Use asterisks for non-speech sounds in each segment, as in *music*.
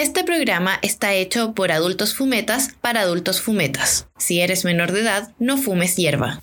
Este programa está hecho por adultos fumetas para adultos fumetas. Si eres menor de edad, no fumes hierba.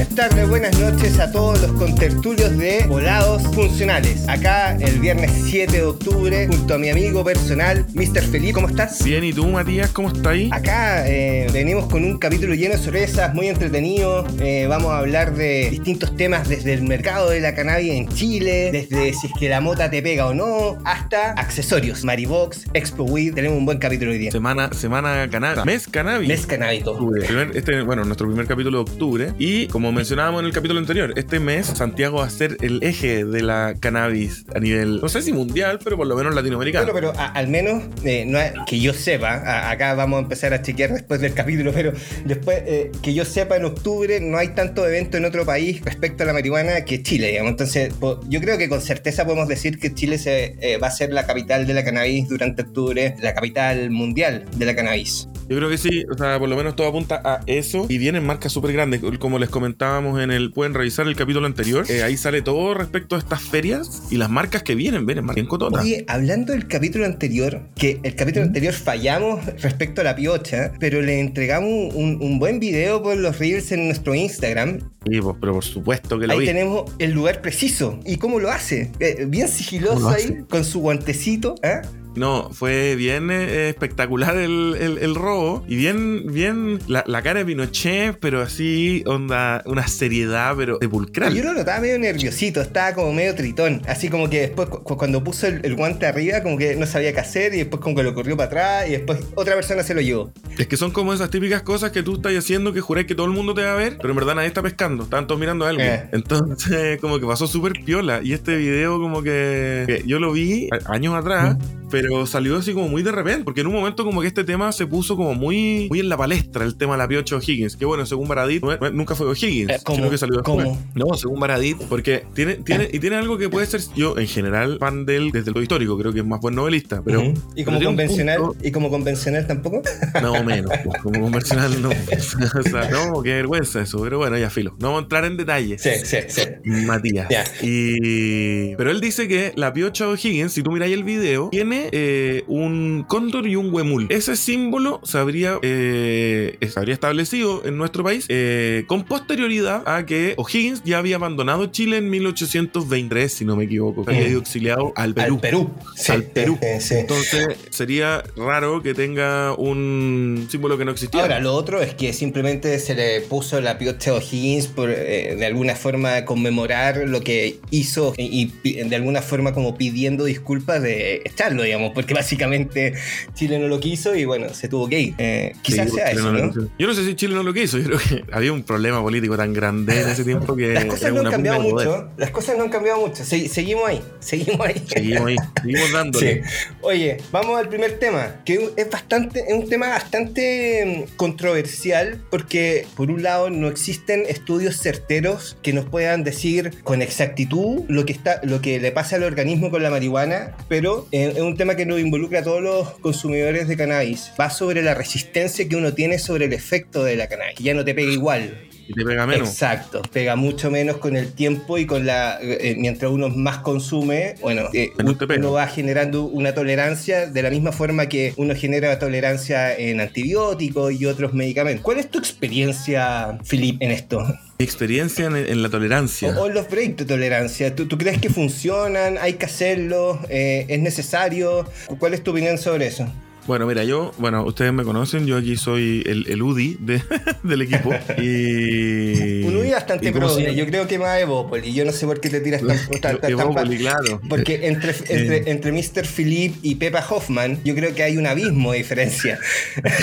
Buenas tardes, buenas noches a todos los contertulios de Volados Funcionales. Acá el viernes 7 de octubre, junto a mi amigo personal, Mr. Felipe. ¿Cómo estás? Bien, ¿y tú, Matías? ¿Cómo estás ahí? Acá eh, venimos con un capítulo lleno de sorpresas, muy entretenido. Eh, vamos a hablar de distintos temas desde el mercado de la cannabis en Chile, desde si es que la mota te pega o no, hasta accesorios. Maribox, Expo Weed. Tenemos un buen capítulo hoy día. Semana, semana cannabis. Mes cannabis. Mes. Primer- este, bueno, nuestro primer capítulo de octubre. Y como mencionábamos en el capítulo anterior, este mes Santiago va a ser el eje de la cannabis a nivel, no sé si mundial, pero por lo menos latinoamericano. Bueno, pero al menos, eh, que yo sepa, acá vamos a empezar a chequear después del capítulo, pero después, eh, que yo sepa, en octubre no hay tanto evento en otro país respecto a la marihuana que Chile. Entonces, yo creo que con certeza podemos decir que Chile se, eh, va a ser la capital de la cannabis durante octubre, la capital mundial de la cannabis. Yo creo que sí, o sea, por lo menos todo apunta a eso. Y vienen marcas súper grandes, como les comentábamos en el. Pueden revisar el capítulo anterior. eh, ahí sale todo respecto a estas ferias y las marcas que vienen, vienen marcas en cotota. Oye, hablando del capítulo anterior, que el capítulo anterior fallamos respecto a la piocha, pero le entregamos un, un buen video por los reels en nuestro Instagram. Sí, pues, pero por supuesto que lo Ahí vi. tenemos el lugar preciso. ¿Y cómo lo hace? Eh, bien sigiloso ¿Cómo lo ahí, hace? con su guantecito. ¿eh? No, fue bien eh, espectacular el, el- el robo. Y bien, bien la, la cara de Pinochet, pero así, onda, una seriedad, pero sepulcral. Yo lo notaba medio nerviosito, estaba como medio tritón. Así como que después, cu- cuando puso el, el guante arriba, como que no sabía qué hacer, y después como que lo corrió para atrás, y después otra persona se lo llevó. Es que son como esas típicas cosas que tú estás haciendo que juráis que todo el mundo te va a ver, pero en verdad nadie está pescando, estaban todos mirando a alguien. Eh. Entonces, *laughs* como que pasó súper piola. Y este video, como que, que yo lo vi años atrás. Pero salió así como muy de repente, porque en un momento como que este tema se puso como muy, muy en la palestra, el tema de la piocha O'Higgins, que bueno, según Baradit, no nunca fue O'Higgins, Eh, sino que salió después. ¿Cómo? No, según Baradit, porque tiene, tiene, y tiene algo que puede ser, yo en general, fan de él desde lo histórico, creo que es más buen novelista, pero... ¿Y como pero convencional? punto- ¿Y como convencional tampoco? no, menos. pues, como convencional, no. *laughs* o sea, no, qué vergüenza eso. Pero bueno, ya filo. No vamos a entrar en detalles. sí, sí, sí. Matías. Ya. Y... Pero él dice que la piocha O'Higgins, si tú miráis el video, tiene eh, un cóndor y un huemul. Ese símbolo se habría, eh, se habría establecido en nuestro país eh, con posterioridad a que O'Higgins ya había abandonado Chile en 1823, si no me equivoco. Había ido exiliado al Perú. Al Perú. Sí, Al Perú. sí. Entonces sería raro que tenga un símbolo que no existiera. Ahora, lo otro es que simplemente se le puso la piocha O'Higgins por de alguna forma conmemorar lo que hizo y, y de alguna forma como pidiendo disculpas de echarlo, digamos, porque básicamente Chile no lo quiso y bueno, se tuvo que ir. Eh, quizás Sí, sea Chile eso, no. Yo no sé si Chile no lo quiso. Yo creo que *laughs* había un problema político tan grande en ese tiempo que. Las cosas no han cambiado mucho. Las cosas no han cambiado mucho. Se- seguimos ahí. *laughs* Seguimos ahí. Seguimos ahí, seguimos Sí. dándole. Oye, vamos al primer tema, que es bastante, es un tema bastante mm, controversial porque por un lado no existen estudios certeros que nos puedan decir con exactitud lo que está, lo que le pasa al organismo con la marihuana, pero eh, es un tema que nos involucra a todos los consumidores de cannabis. Va sobre la resistencia que uno tiene sobre el efecto de la cannabis. Ya no te pega igual. Y te pega menos. Exacto, pega mucho menos con el tiempo y con la eh, mientras uno más consume, bueno, eh, uno va generando una tolerancia de la misma forma que uno genera tolerancia en antibióticos y otros medicamentos. ¿Cuál es tu experiencia, Philip, en esto? Mi experiencia en, en la tolerancia. O, o los breaks de tolerancia. ¿Tú, tú crees que funcionan? ¿Hay que hacerlo? Eh, ¿Es necesario? ¿Cuál es tu opinión sobre eso? Bueno, mira, yo, bueno, ustedes me conocen, yo aquí soy el, el UDI de- *laughs* del equipo. Y. *laughs* Un UDI bastante progre, yo creo que más Evópoli. Yo no sé por qué te tiras tan, *laughs* tan, claro. Porque entre, Eh. entre, entre Mr. Philip y Pepa Hoffman, yo creo que hay un abismo de diferencia.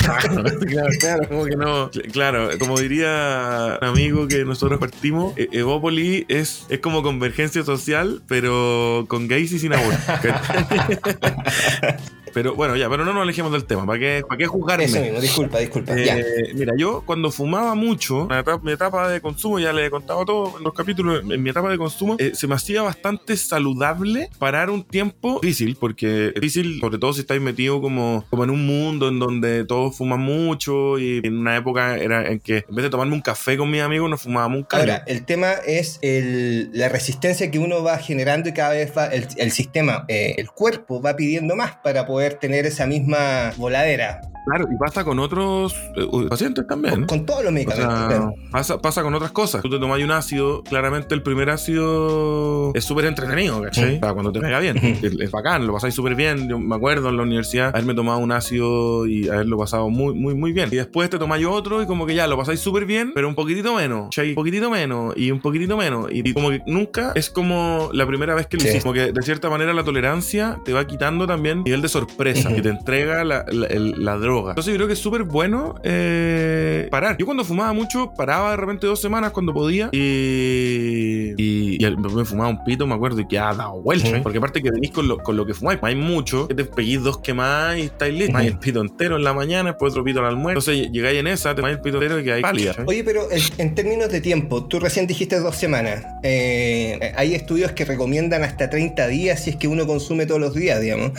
claro, claro, como que no. Claro, como diría un amigo que nosotros partimos, E- Evópoli es, es como convergencia social, pero con gays y sin amor. Pero bueno, ya, pero no nos alejemos del tema. ¿Para qué, para qué juzgarme? Eso mismo, disculpa, disculpa. ya. Eh, mira, yo cuando fumaba mucho, en mi etapa de consumo, ya le he contado todo en los capítulos, en mi etapa de consumo, eh, se me hacía bastante saludable parar un tiempo difícil, porque es difícil, sobre todo si estáis metido como, como en un mundo en donde todos fuman mucho y en una época era en que en vez de tomarme un café con mis amigos, nos fumábamos un café. Ahora, el tema es el, la resistencia que uno va generando y cada vez va el, el sistema, eh, el cuerpo va pidiendo más para poder tener esa misma voladera. Claro, y pasa con otros eh, pacientes también. Con, con todos los O medicamentos. sea, claro. pasa, pasa con otras cosas. Tú te tomas un ácido, claramente el primer ácido es súper entretenido, ¿cachai? O sea, cuando te pega bien. Es, es bacán, lo pasáis súper bien. Yo me acuerdo en la universidad haberme tomado un ácido y haberlo pasado muy, muy, muy bien. Y después te tomáis otro y como que ya lo pasáis súper bien, pero un poquitito menos. ¿cachai? Un poquitito menos y un poquitito menos. Y, y como que nunca es como la primera vez que lo Sí. hiciste. Como que de cierta manera la tolerancia te va quitando también nivel de sorpresa que te entrega la, la- el- la droga. Entonces yo creo que es súper bueno eh, parar. Yo cuando fumaba mucho, paraba de repente dos semanas cuando podía y, y, me fumaba un pito, me acuerdo, y que ha dado vuelta. Porque aparte que venís con lo, con lo que fumáis, hay mucho, que te peguís dos quemadas y estáis listos. El pito entero en la mañana, después otro pito al almuerzo. Entonces llegáis en esa, te tomáis el pito entero y que hay pálida. Oye, pero en términos de tiempo, tú recién dijiste dos semanas. Eh, hay estudios que recomiendan hasta 30 días si es que uno consume todos los días, digamos.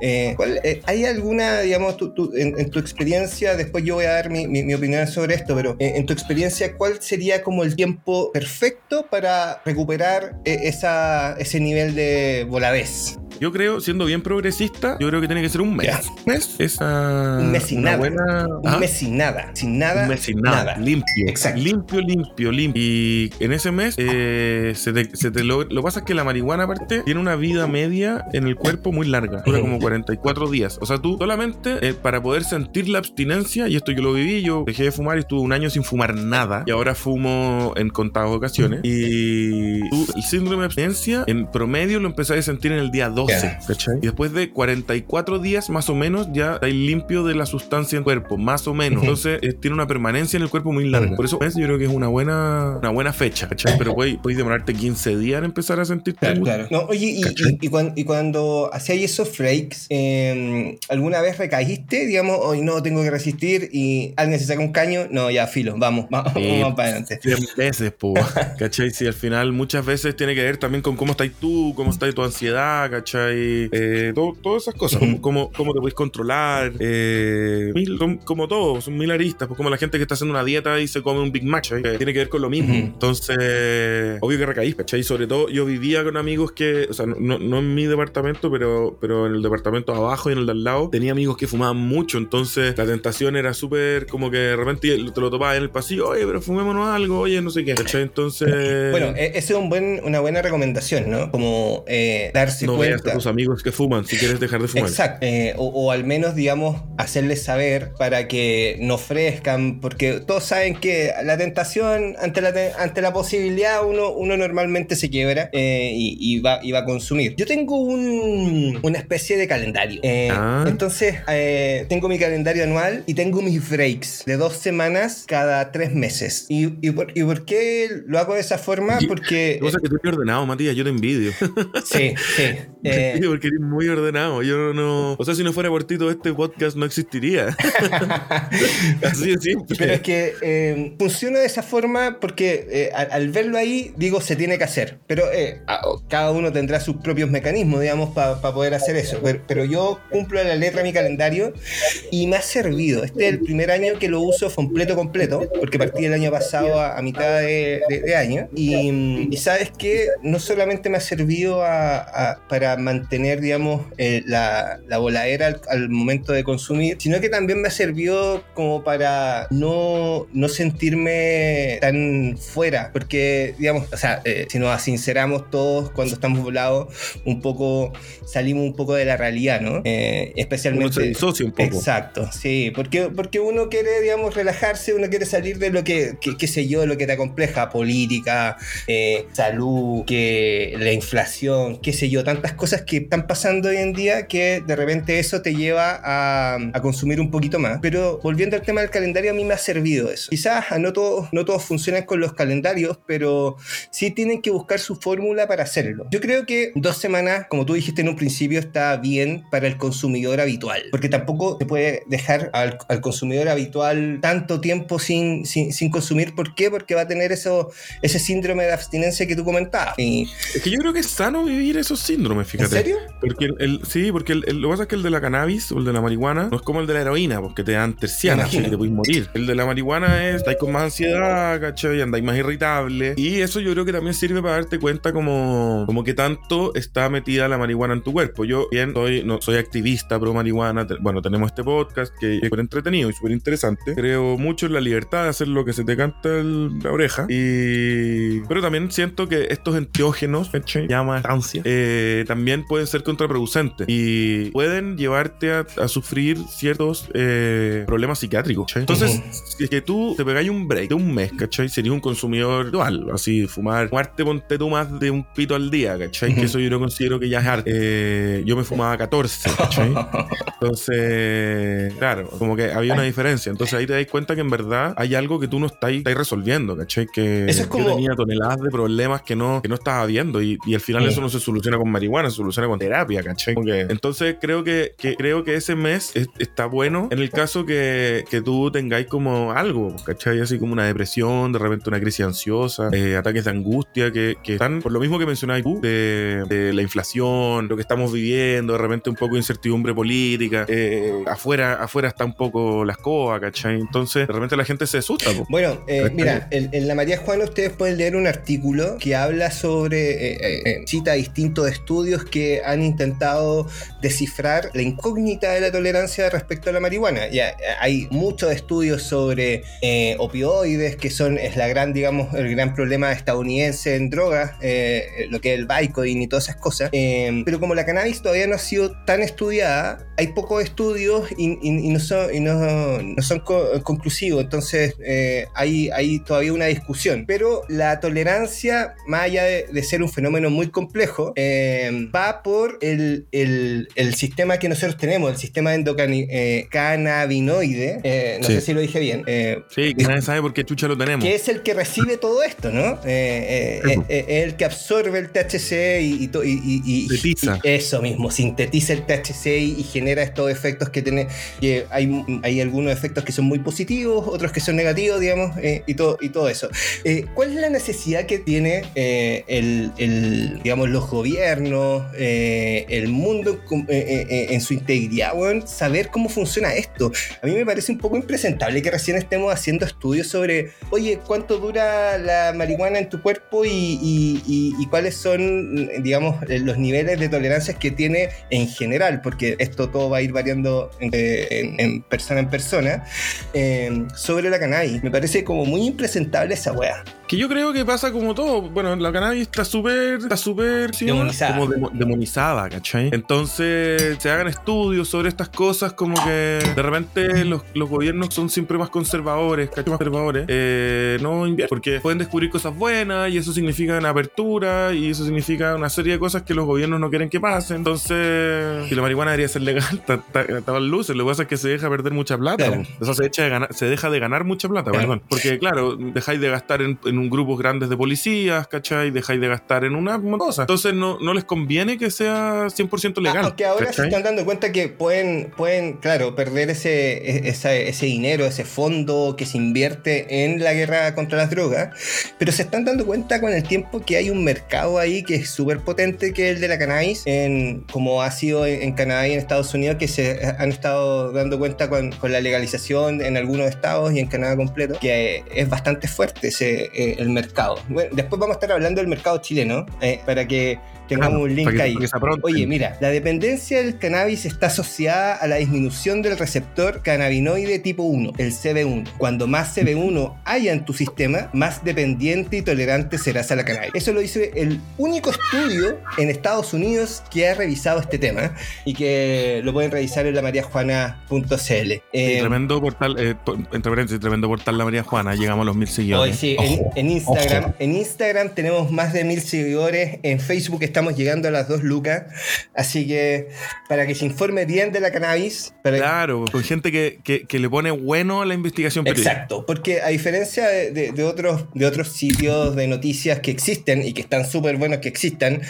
Eh, ¿cuál- eh, ¿Hay alguna, digamos, tu- tu- en, en tu experiencia, después yo voy a dar mi, mi- mi opinión sobre esto, pero eh, en tu experiencia, ¿cuál sería como el tiempo perfecto para recuperar eh, esa, ese nivel de voladez? Yo creo, siendo bien progresista, yo creo que tiene que ser un mes. Un mes es Un mes sin nada. buena- Un ¿Ah? mes sin nada, sin nada. Un mes sin nada, limpio. Exacto. Limpio, limpio, limpio. Y en ese mes eh, se te, se te lo, lo que pasa es que la marihuana, aparte, tiene una vida media en el cuerpo muy larga. Dura como 44 días. O sea, tú solamente eh, para poder sentir la abstinencia, y esto yo lo viví, yo dejé de fumar y estuve un año sin fumar nada. Y ahora fumo en contadas ocasiones. Y el síndrome de abstinencia, en promedio, lo empecé a sentir en el día 12. Ya. ¿cachai? Y después de 44 días, más o menos, ya estáis limpio de la sustancia en el cuerpo. Más o menos. Entonces, eh, tiene una permanencia en el cuerpo muy larga. Por eso pues, yo creo que es una buena, una buena fecha, ¿cachai? Pero podéis, podéis demorarte 15 días en empezar a sentirte Claro. No, oye, y, y, y cuan- y cuando hacíais esos flakes, eh, ¿alguna vez recaíste? Digamos, hoy no tengo que resistir y alguien se saca un caño, no, ya, filo, vamos, *laughs* vamos, Sí. vamos para adelante. 100 veces, po, *laughs* ¿cachai? Si al final muchas veces tiene que ver también con cómo estás tú, cómo está tu ansiedad, ¿cachai? Eh, todo- todas esas cosas, Ujú. cómo, cómo te puedes controlar, eh, mil- como todo, son mil aristas, pues como la gente que está haciendo una dieta y se come un Big Mac, ¿cachai? tiene que ver con lo mismo. Entonces, obvio que recaís, ¿cachai? Sobre todo yo vivía con amigos que, o sea, no, en mi departamento, pero, pero en el departamento de abajo y en el de al lado, tenía amigos que fumaban mucho, entonces la tentación era súper como que de repente te lo topabas en el pasillo, oye, pero fumémonos algo, oye, no sé qué, ¿cachai? Entonces... *laughs* Bueno, e- esa es un buen, una buena recomendación, ¿no? Como eh, darse no veas cuenta. a tus amigos que fuman si quieres dejar de fumar. Exacto, eh, o, o al menos, digamos, hacerles saber para que no ofrezcan, porque todos saben que la tentación, ante la, te- ante la posibilidad, uno, uno normalmente se quiebra eh, y, y va, y va a consumir. Yo tengo un- una especie de calendario. Eh, Ah. Entonces, eh, tengo mi calendario anual y tengo mis breaks de dos semanas cada tres meses. ¿Y, y por, y por qué lo hago de esa forma? Porque... *laughs* Cosa que tú eres ordenado, Matías, yo te envidio. *laughs* sí, *laughs* sí. eh, porque eres muy ordenado. Yo no. O sea, si no fuera por ti, todo este podcast no existiría. Así de simple. Pero es que eh, funciona de esa forma porque eh, al, al verlo ahí, digo, se tiene que hacer. Pero eh, cada uno tendrá sus propios mecanismos, digamos, para poder hacer eso. Pero, pero yo cumplo a la letra mi calendario y me ha servido. Este es el primer año que lo uso completo, completo, porque partí el año pasado a, a mitad de, de- de año. Y, mm, y sabes que no solamente me ha servido a- a- para mantener, digamos, eh, la, la voladera al, al momento de consumir, sino que también me ha servido como para no, no sentirme tan fuera, porque, digamos, o sea, eh, si nos sinceramos todos cuando estamos volados, un poco salimos un poco de la realidad, ¿no? Eh, Uno especialmente... se disocia un poco. Exacto, sí, porque, porque uno quiere, digamos, relajarse, uno quiere salir de lo que, qué sé yo, lo que te acompleja, política, eh, salud, que la inflación, qué sé yo, tantas cosas que están pasando hoy en día que de repente eso te lleva a, a consumir un poquito más. Pero volviendo al tema del calendario, a mí me ha servido eso. Quizás no todos, no todos funcionan con los calendarios, pero sí tienen que buscar su fórmula para hacerlo. Yo creo que dos semanas, como tú dijiste en un principio, está bien para el consumidor habitual, porque tampoco te puede dejar al, al consumidor habitual tanto tiempo sin, sin, sin, consumir. ¿Por qué? Porque va a tener eso, ese síndrome de abstinencia que tú comentabas. Y... Es que yo creo que es sano vivir esos síndromes, fíjate. ¿En serio? Porque el, el sí, porque el, el, lo que pasa es que el de la cannabis o el de la marihuana no es como el de la heroína, porque te dan terciana, así que te puedes morir. El de la marihuana es, estáis con más ansiedad, ¿cachai? Andáis más irritable. Y eso yo creo que también sirve para darte cuenta como, como que tanto está metida la marihuana en tu cuerpo. Yo bien soy, no, soy activista pro marihuana. Bueno, tenemos este podcast que es súper entretenido y súper interesante. Creo mucho en la libertad de hacer lo que se te canta en la oreja. Y... Pero también siento que estos enteógenos. Llama ansia, eh, también pueden ser contraproducentes y pueden llevarte a, a sufrir ciertos eh, problemas psiquiátricos. Entonces, si es que tú te pegáis un break de un mes, ¿cachai? Sería un consumidor dual, así, fumar, fumarte, ponte tú más de un pito al día, ¿cachai? Que eso yo no considero que ya es arte. Eh, yo me fumaba 14, ¿cachai? *laughs* Entonces, claro, como que había una diferencia. Entonces ahí te das cuenta que en verdad hay algo que tú no estás, estás resolviendo, ¿cachai? Que eso es como... yo tenía toneladas de problemas que no, que no estaba viendo y, y al final eso no se soluciona con marihuana, se soluciona con terapia, ¿cachai? Que, entonces creo que, que, creo que ese mes es, está bueno en el caso que, que tú tengáis como algo, ¿cachai? Así como una depresión, de repente una crisis ansiosa, eh, ataques de angustia que, que, están por lo mismo que mencionáis tú, de, de, la inflación, lo que estamos viviendo, de repente un poco de incertidumbre política, eh, afuera, afuera está un poco la escoba, ¿cachai? Entonces de repente la gente se asusta. Po. Bueno, eh, mira, en, en, la María Juana ustedes pueden leer un artículo que habla sobre, eh, cita distintos estudios que han intentado descifrar la incógnita de la tolerancia respecto a la marihuana. Ya hay muchos estudios sobre eh, opioides, que son es la gran, digamos, el gran problema estadounidense en drogas, eh, lo que es el Vicodin y todas esas cosas. Eh, pero como la cannabis todavía no ha sido tan estudiada, hay pocos estudios y, y, y no son, y no, no son co conclusivos. Entonces hay, hay todavía una discusión. Pero la tolerancia, más allá de, de ser un fenómeno muy complejo, va por el, el, el, sistema que nosotros tenemos, el sistema endocannabinoide. Eh, no sí. sé si lo dije bien. Eh, sí, que nadie sabe por qué chucha lo tenemos. Que es el que recibe todo esto, ¿no? Eh, es el que absorbe el THC y, y, y, sintetiza. y, eso mismo, sintetiza el THC y, genera estos efectos que Que hay, hay algunos efectos que son muy positivos, otros que son negativos, digamos, y, todo, y todo eso. ¿Cuál es la necesidad que tiene el, el, digamos, los gobiernos, el mundo en su integridad, bueno, saber cómo funciona esto? A mí me parece un poco impresentable que recién estemos haciendo estudios sobre, oye, cuánto dura la marihuana en tu cuerpo y, y, y, y cuáles son, digamos, los niveles de tolerancias que tiene en general, porque esto todo va a ir variando en, en, en persona en persona, eh, sobre la cannabis. Me parece como muy impresentable esa wea. Que yo creo que pasa como todo. Bueno, la cannabis está súper, está súper, ¿sí? demonizada. Como de, demonizada, ¿cachai? Entonces, se hagan estudios sobre estas cosas, como que de repente los, los gobiernos son siempre más conservadores, ¿cachai? Más conservadores. Eh, no invierten, porque pueden descubrir cosas buenas y eso significa una apertura y eso significa una serie de cosas que los gobiernos no quieren que pasen. Entonces, si la marihuana debería ser legal, *laughs* estaba luces. Lo que pasa es que se deja perder mucha plata. Claro. O sea, se, echa de ganar, se deja de ganar mucha plata, claro. perdón. Porque, claro, dejáis de gastar en, en un grupos grandes de policías, ¿cachai? Dejáis de gastar en una cosa. Entonces no, no les conviene que sea 100% legal. Ah, aunque ahora ¿cachai? se están dando cuenta que pueden, pueden claro, perder ese, ese, ese dinero, ese fondo que se invierte en la guerra contra las drogas, pero se están dando cuenta con el tiempo que hay un mercado ahí que es súper potente, que es el de la cannabis, en, como ha sido en, en, Canadá y en Estados Unidos, que se han estado dando cuenta con, la legalización en algunos estados y en Canadá completo, que es bastante fuerte ese, eh, el mercado. Bueno, después vamos a estar hablando del mercado chileno, eh, para que tengamos claro, un link que, ahí. Oye, mira, la dependencia del cannabis está asociada a la disminución del receptor cannabinoide tipo 1, el CB1. Cuando más CB1 haya en tu sistema, más dependiente y tolerante serás a la cannabis. Eso lo dice el único estudio en Estados Unidos que ha revisado este tema y que lo pueden revisar en la mariajuana.cl. Eh, tremendo portal, eh, entre paréntesis, tremendo portal la María Juana, llegamos a los mil seguidores. Hoy sí, en, en, Instagram, en Instagram tenemos más de mil seguidores, en Facebook estamos llegando a las dos lucas. Así que para que se informe bien de la cannabis. claro, con gente que, que, le pone bueno a la investigación periodística. Exacto, porque a diferencia de, de, otros, de otros sitios de noticias que existen y que están súper buenos que existan,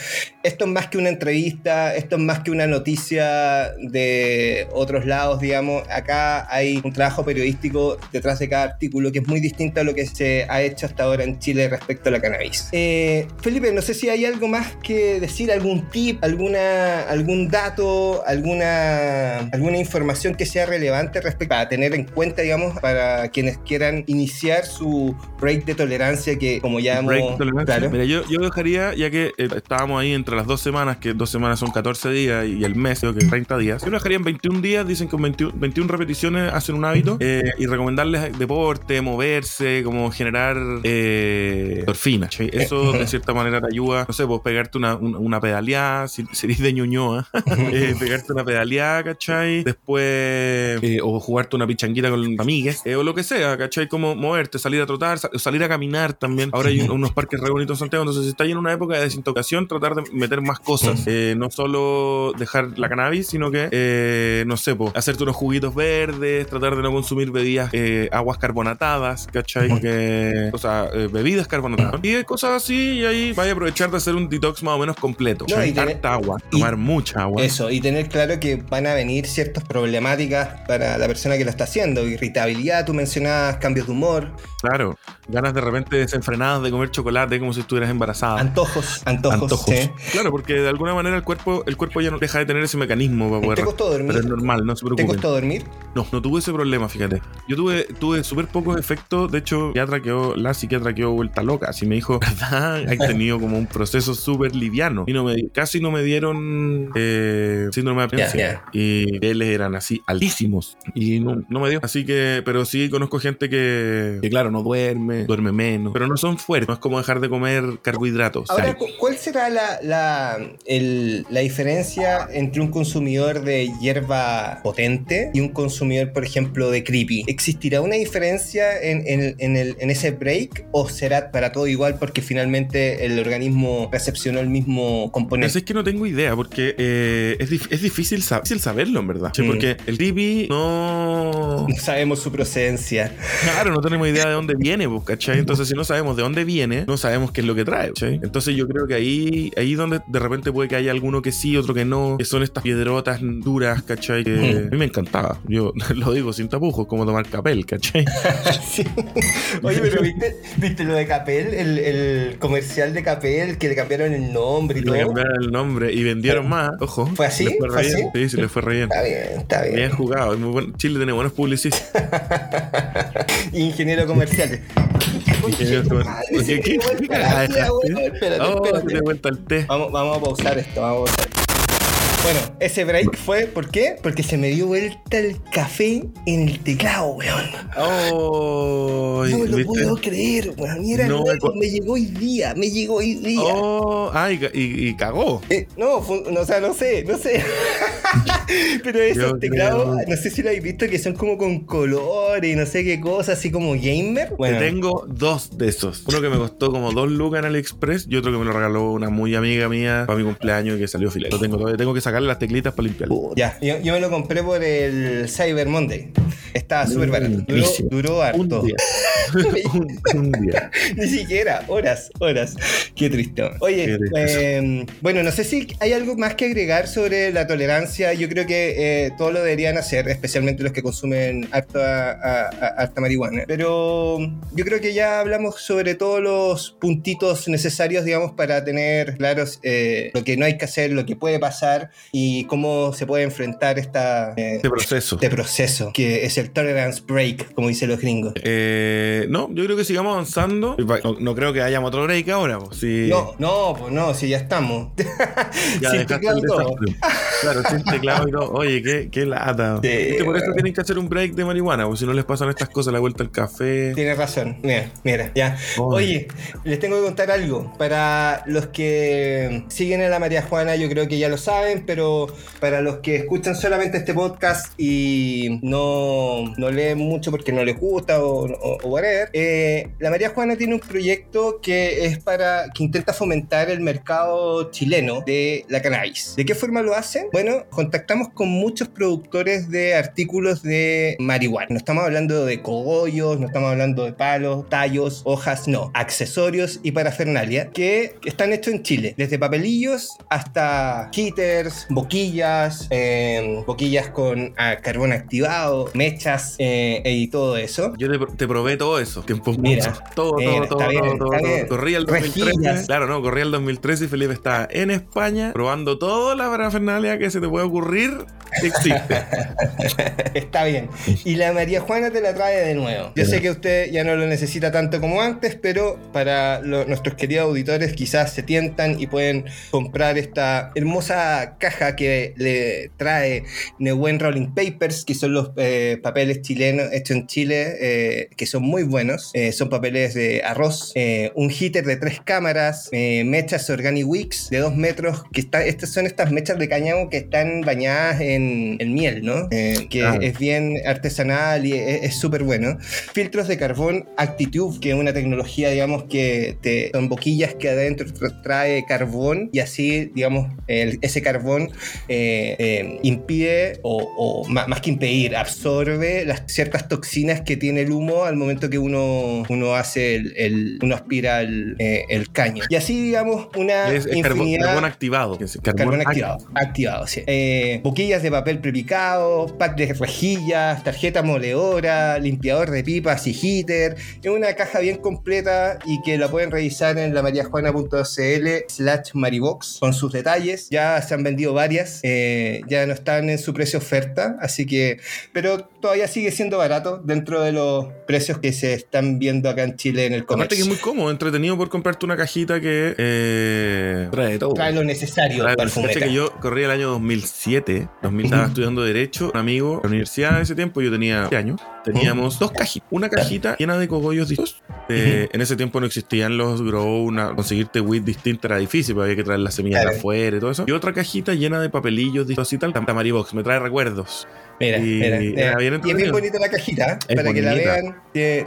esto es más que una entrevista, esto es más que una noticia de otros lados, digamos. Acá hay un trabajo periodístico detrás de cada artículo que es muy distinto a lo que se ha hecho hasta ahora en Chile respecto a la cannabis. Eh, Felipe, no sé si hay algo más que decir, algún tip, alguna, algún dato, alguna, alguna información que sea relevante respecto a tener en cuenta, digamos, para quienes quieran iniciar su break de tolerancia, que como ya hemos. Mira, yo, yo dejaría, ya que eh, estábamos ahí entre las dos semanas, que dos semanas son 14 días y el mes, creo que 30 días, yo lo dejaría en 21 días, dicen que con 21, 21 repeticiones hacen un hábito eh, y recomendarles deporte, moverse, como generar eh, endorfina. Eso de *laughs* cierta manera te ayuda, no sé, pues pegarte una, una, pedaleada, si, eres de Ñuñoa, *laughs* eh, pegarte una pedaleada, ¿cachai? Después, eh, o jugarte una pichanguita con amigues, o lo que sea, ¿cachai? Como moverte, salir a trotar, salir a caminar también. Ahora hay unos parques re bonitos en Santiago, entonces si estás en una época de desintoxicación, tratar de meter más cosas. no solo dejar la cannabis, sino que, no sé, hacerte unos juguitos verdes, tratar de no consumir bebidas, aguas carbonatadas, ¿cachai? Porque, o sea, bebidas carbonatadas. Y cosas así, y ahí vaya a aprovechar de hacer un detox más o menos completo. No, agua, tomar mucha agua. Eso, y tener claro que van a venir ciertas problemáticas para la persona que lo está haciendo. Irritabilidad, tú mencionabas cambios de humor. Claro, ganas de repente desenfrenadas de comer chocolate como si estuvieras embarazada. Antojos, antojos. Claro, porque de alguna manera el cuerpo, el cuerpo ya no deja de tener ese mecanismo para poder. ¿Te costó dormir? Pero es normal, no se preocupen. ¿Te costó dormir? No, no tuve ese problema, fíjate. Yo tuve, tuve súper pocos efectos. De hecho, ya quedó, la psiquiatra quedó vuelta loca. Así me dijo, *laughs* ¿verdad? Hay tenido como un proceso súper liviano. Y no me, casi no me dieron eh, síndrome de abstinencia. Y él eran así altísimos. Y no, no, me dio. Así que, pero sí conozco gente que, que, claro, no duerme, duerme menos. Pero no son fuertes. No es como dejar de comer carbohidratos. Ahora, ¿cuál será la, la, el, la diferencia entre un consumidor de hierba potente y un consumidor, por ejemplo, de creepy? ¿Existirá una diferencia en, en, en, el, en ese break o será para todo igual porque finalmente el organismo recepcionó el mismo componente. Pues es que no tengo idea porque eh, es, es, difícil, saberlo en verdad. Mm. Porque el tipi no... No sabemos su procedencia. Claro, no tenemos idea de *laughs* dónde viene, pues, ¿cachai? Entonces si no sabemos de dónde viene, no sabemos qué es lo que trae. ¿cachai? Entonces yo creo que ahí, ahí donde de repente puede que haya alguno que sí, otro que no, que son estas piedrotas duras, ¿cachai? Que mm. a mí me encantaba. Yo *laughs* lo digo sin tapujos, como tomar capel, ¿cachai? *laughs* sí. Oye, pero ¿viste, ¿viste lo de Capel? El, el, comercial de Capel que le cambiaron el nombre y le todo. Le cambiaron el nombre y vendieron más, ojo. ¿Fue así? ¿Fue, así? Sí, sí, le fue re bien. Está bien, está bien. Bien jugado. Muy. Chile tiene buenos publicistas. *laughs* Ingeniero comercial. *laughs* Ingeniero comercial. ¿Qué? ¿Qué? ¿Qué? Oh. Vamos, a pausar esto, vamos a pausar. Bueno, ese break fue, ¿por qué? Porque se me dio vuelta el café en el teclado, weón. Oh, no lo puedo creer, weón. Mira, no, me llegó hoy día, me llegó hoy día. Oh, ah, y, y, cagó. Eh, no, no, o sea, no sé, no sé. *laughs* Pero esos teclados, no sé si lo habéis visto, que son como con color y no sé qué cosa, así como gamer. Bueno. Tengo dos de esos. Uno que me costó como dos lucas en AliExpress y otro que me lo regaló una muy amiga mía para mi cumpleaños que salió filete. Lo tengo, tengo que sacar las teclitas para limpiarlo. ya, yo, me lo compré por el Cyber Monday. Estaba súper barato. Duró, duró harto. *laughs* Un día. *laughs* Ni siquiera, horas, horas. Qué triste. Oye, em, bueno, no sé si hay algo más que agregar sobre la tolerancia. Yo creo que eh, todo lo deberían hacer, especialmente los que consumen harta, harta marihuana. Pero yo creo que ya hablamos sobre todos los puntitos necesarios, digamos, para tener claros eh, lo que no hay que hacer, lo que puede pasar y cómo se puede enfrentar esta, eh, este proceso. Este proceso, que es el tolerance break, como dicen los gringos. Eh, no, yo creo que sigamos avanzando. No, creo que haya otro break ahora. Si... No, no, pues no, si ya estamos. *laughs* ya sin teclado todo. Claro, sin teclado y todo. Oye, qué, qué lata. por eso tienen que hacer un break de marihuana, porque si no les pasan estas cosas, la vuelta al café. Tienes razón. Mira, mira, ya. Oye, les tengo que contar algo. Para los que siguen a la María Juana, yo creo que ya lo saben, pero para los que escuchan solamente este podcast y no no, no leen mucho porque no les gusta o, o, whatever, eh, la María Juana tiene un proyecto que es para, que intenta fomentar el mercado chileno de la cannabis. ¿De qué forma lo hacen? Bueno, contactamos con muchos productores de artículos de marihuana. No estamos hablando de cogollos, no estamos hablando de palos, tallos, hojas, no. Accesorios y parafernalia que están hechos en Chile. Desde papelillos hasta heaters, boquillas, eh, boquillas con ah, carbón activado, mechas eh, y todo eso. Yo te, probé todo eso. Mira, todo, todo, todo, todo, Corría el 2013. Claro, no, corría el 2013 y Felipe está en España probando toda la parafernalia que se te puede ocurrir existe. *laughs* está bien. Y la María Juana te la trae de nuevo. Yo sé que usted ya no lo necesita tanto como antes, pero para nuestros queridos auditores quizás se tientan y pueden comprar esta hermosa caja que le trae Neuen Rolling Papers, que son los eh, papeles chilenos hechos en Chile, eh, que son muy buenos. Eh, son papeles de arroz, un heater de tres cámaras, mechas Organic Wicks de dos metros, que está, estas son estas mechas de cáñamo que están bañadas en, miel, ¿no? que es bien artesanal y es súper bueno. Filtros de carbón Actitude, que es una tecnología, digamos, que te, son boquillas que adentro trae carbón y así, digamos, ese carbón impide o, más que impedir, absorbe las ciertas toxinas que tiene el humo al momento que uno, uno hace el, uno aspira el, eh, el, caño. Y así, digamos, una es, infinidad... Carbón, activado. Carbón, activado. Activado, sí. Eh, boquillas de papel prepicado, pack de rejillas, tarjeta moledora, limpiador de pipas y heater. Es una caja bien completa y que la pueden revisar en la mariajuana.cl slash maribox con sus detalles. Ya se han vendido varias, eh, ya no están en su precio oferta, así que, pero todavía sigue siendo barato dentro de los precios que se están viendo acá en Chile en el comercio. Aparte que es muy cómodo, entretenido por comprarte una cajita que eh, trae todo. Trae lo necesario trae para que yo corrí el año 2007, 2000 estaba estudiando Derecho, un amigo, la universidad de ese tiempo, yo tenía años, teníamos dos cajitas, una cajita llena de cogollos distintos. Eh, en ese tiempo no existían los grow, una, conseguirte weed distinta era difícil, porque había que traer las semillas de afuera y todo eso. Y otra cajita llena de papelillos distintos y tal, Tamaribox, me trae recuerdos. Mira, y, mira, y, es bien bonita la cajita, para que la vean.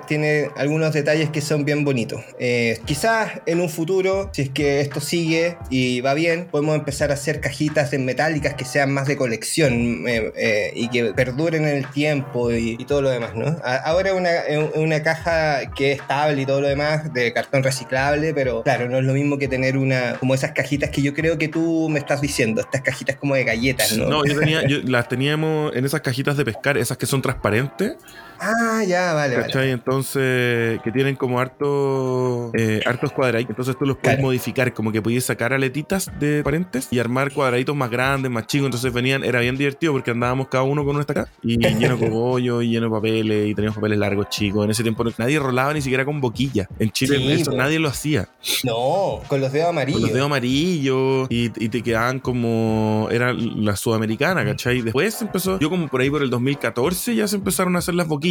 Tiene, algunos detalles que son bien bonitos. Eh, quizás en un futuro, si es que esto sigue y va bien, podemos empezar a hacer cajitas en metálicas que sean más de colección eh, eh, y que perduren en el tiempo y, todo lo demás, ¿no? Ahora una, una caja que es estable y todo lo demás de cartón reciclable, pero claro, no es lo mismo que tener una como esas cajitas que yo creo que tú me estás diciendo, estas cajitas como de galletas, ¿no? No, yo tenía, yo, las teníamos en esas cajitas de pescar, esas que son transparentes. Ah, ya, vale. ¿Cachai? Entonces, que tienen como harto, eh, hartos cuadraditos. Entonces tú los puedes modificar, como que podías sacar aletitas de transparentes y armar cuadraditos más grandes, más chicos. Entonces venían, era bien divertido porque andábamos cada uno con nuestra acá y *laughs* lleno de cogollo y lleno de papeles y teníamos papeles largos chicos. En ese tiempo nadie rolaba ni siquiera con boquilla. En Chile eso nadie lo hacía. No, con los dedos amarillos. Con los dedos amarillos y, y te quedaban como. Era la sudamericana, ¿cachai? Después empezó, yo como por ahí por el 2014 ya se empezaron a hacer las boquillas.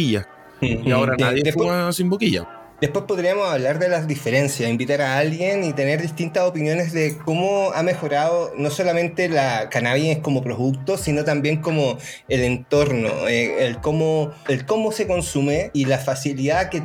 Y ahora nadie fuma sin boquilla. Después podríamos hablar de las diferencias, invitar a alguien y tener distintas opiniones de cómo ha mejorado no solamente la cannabis como producto, sino también como el entorno, eh, el, cómo, el cómo se consume y la facilidad que,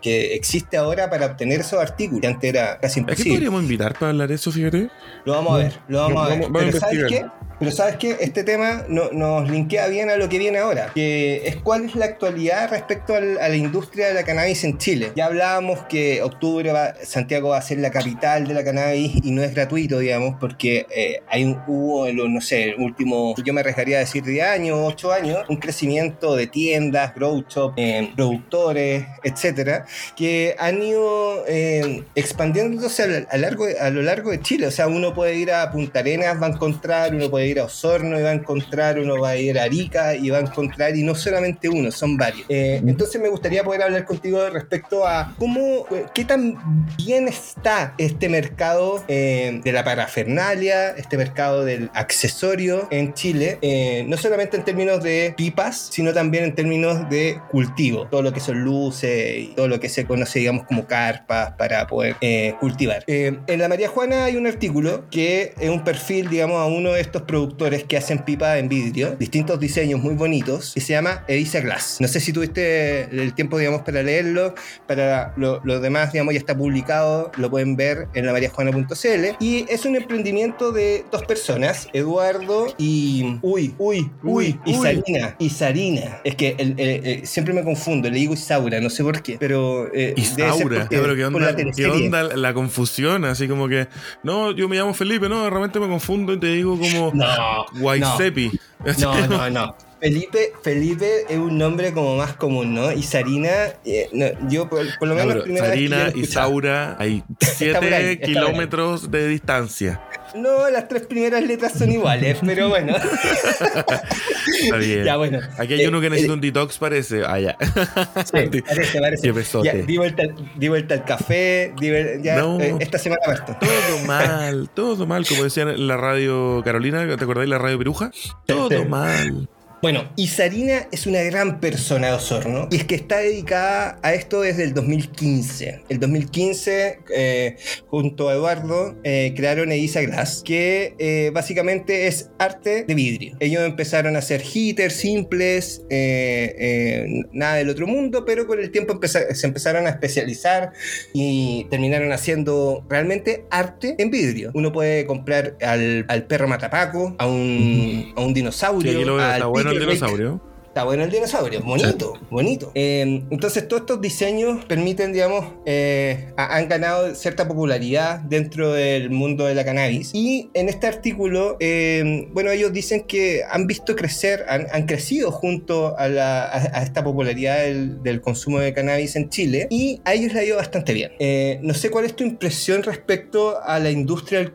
que existe ahora para obtener esos artículos, que antes era casi imposible. ¿A qué podríamos invitar para hablar de eso, fíjate? Lo vamos a ver, lo vamos a ver. Pero ¿sabes qué? Pero ¿sabes qué? Este tema no, nos linkea bien a lo que viene ahora, que es cuál es la actualidad respecto a la industria de la cannabis en Chile. Ya hablábamos que octubre va, Santiago va a ser la capital de la cannabis y no es gratuito, digamos, porque eh, hay un, hubo en los, no sé, último, yo me arriesgaría a decir 10 años, 8 años, un crecimiento de tiendas, grow shop, eh, productores, etcétera, que han ido eh, expandiéndose a, largo, a lo largo de Chile. O sea, uno puede ir a Punta Arenas, va a encontrar, uno puede ir a Osorno y va a encontrar, uno va a ir a Arica y va a encontrar, y no solamente uno, son varios. entonces me gustaría poder hablar contigo respecto a cómo, eh, qué tan bien está este mercado eh, de la parafernalia, este mercado del accesorio en Chile, eh, no solamente en términos de pipas, sino también en términos de cultivo, todo lo que son luces y todo lo que se conoce, digamos, como carpas para poder eh, cultivar. Eh, en la María Juana hay un artículo que es un perfil, digamos, a uno de estos productores que hacen pipa en vidrio, distintos diseños muy bonitos, y se llama Edisa Glass. No sé si tuviste el tiempo, digamos, para leerlo, para lo- los demás, digamos, ya está publicado, lo pueden ver en la mariajuana.cl. Y es un emprendimiento de dos personas, Eduardo y... Uy, uy, uy, y. Sarina. Y Sarina. Es que el- el- el- siempre me confundo, le digo Isaura, no sé por qué, pero... eh, Isaura, porque- pero ¿qué por onda, la ¿qué teleserie. onda la confusión? Así como que, no, yo me llamo Felipe, no, realmente me confundo y te digo como No, Guaysepi. No, no, no. Felipe, Felipe es un nombre como más común, ¿no? Y Sarina, eh, no, yo por, por lo No, menos pero primera lo y. Saura hay *laughs* por ahí, 7 está por ahí. kilómetros de distancia. No, las tres primeras letras son iguales, *laughs* pero bueno. Está bien. *laughs* ya, bueno. Aquí hay Eh, uno que eh, necesita un detox, parece. Ah, ya. Sí, parece, parece. Ya, di, vuelta, al- di vuelta al café, di ya, No. eh, esta semana parto. Todo mal, todo mal, como decían en la radio Carolina, ¿te acordáis la radio Peruja? Todo mal. Bueno, y Sarina es una gran persona de Osorno y es que está dedicada a esto desde el 2015. El 2015, eh, junto a Eduardo, eh, crearon Edisa Glass, que eh, básicamente es arte de vidrio. Ellos empezaron a hacer heaters simples, nada del otro mundo, pero con el tiempo empeza- se empezaron a especializar y terminaron haciendo realmente arte en vidrio. Uno puede comprar al, al perro matapaco, a un, a un Sí, dinosaurio, veo, al Rick. dinosaurio. Está bueno el dinosaurio, bonito, bonito. Eh, entonces todos estos diseños permiten, digamos, eh, ha- han ganado cierta popularidad dentro del mundo de la cannabis. Y en este artículo, eh, bueno, ellos dicen que han visto crecer, han, han crecido junto a, la- a- a esta popularidad del, del consumo de cannabis en Chile y a ellos le ha ido bastante bien. Eh, no sé cuál es tu impresión respecto a la industria del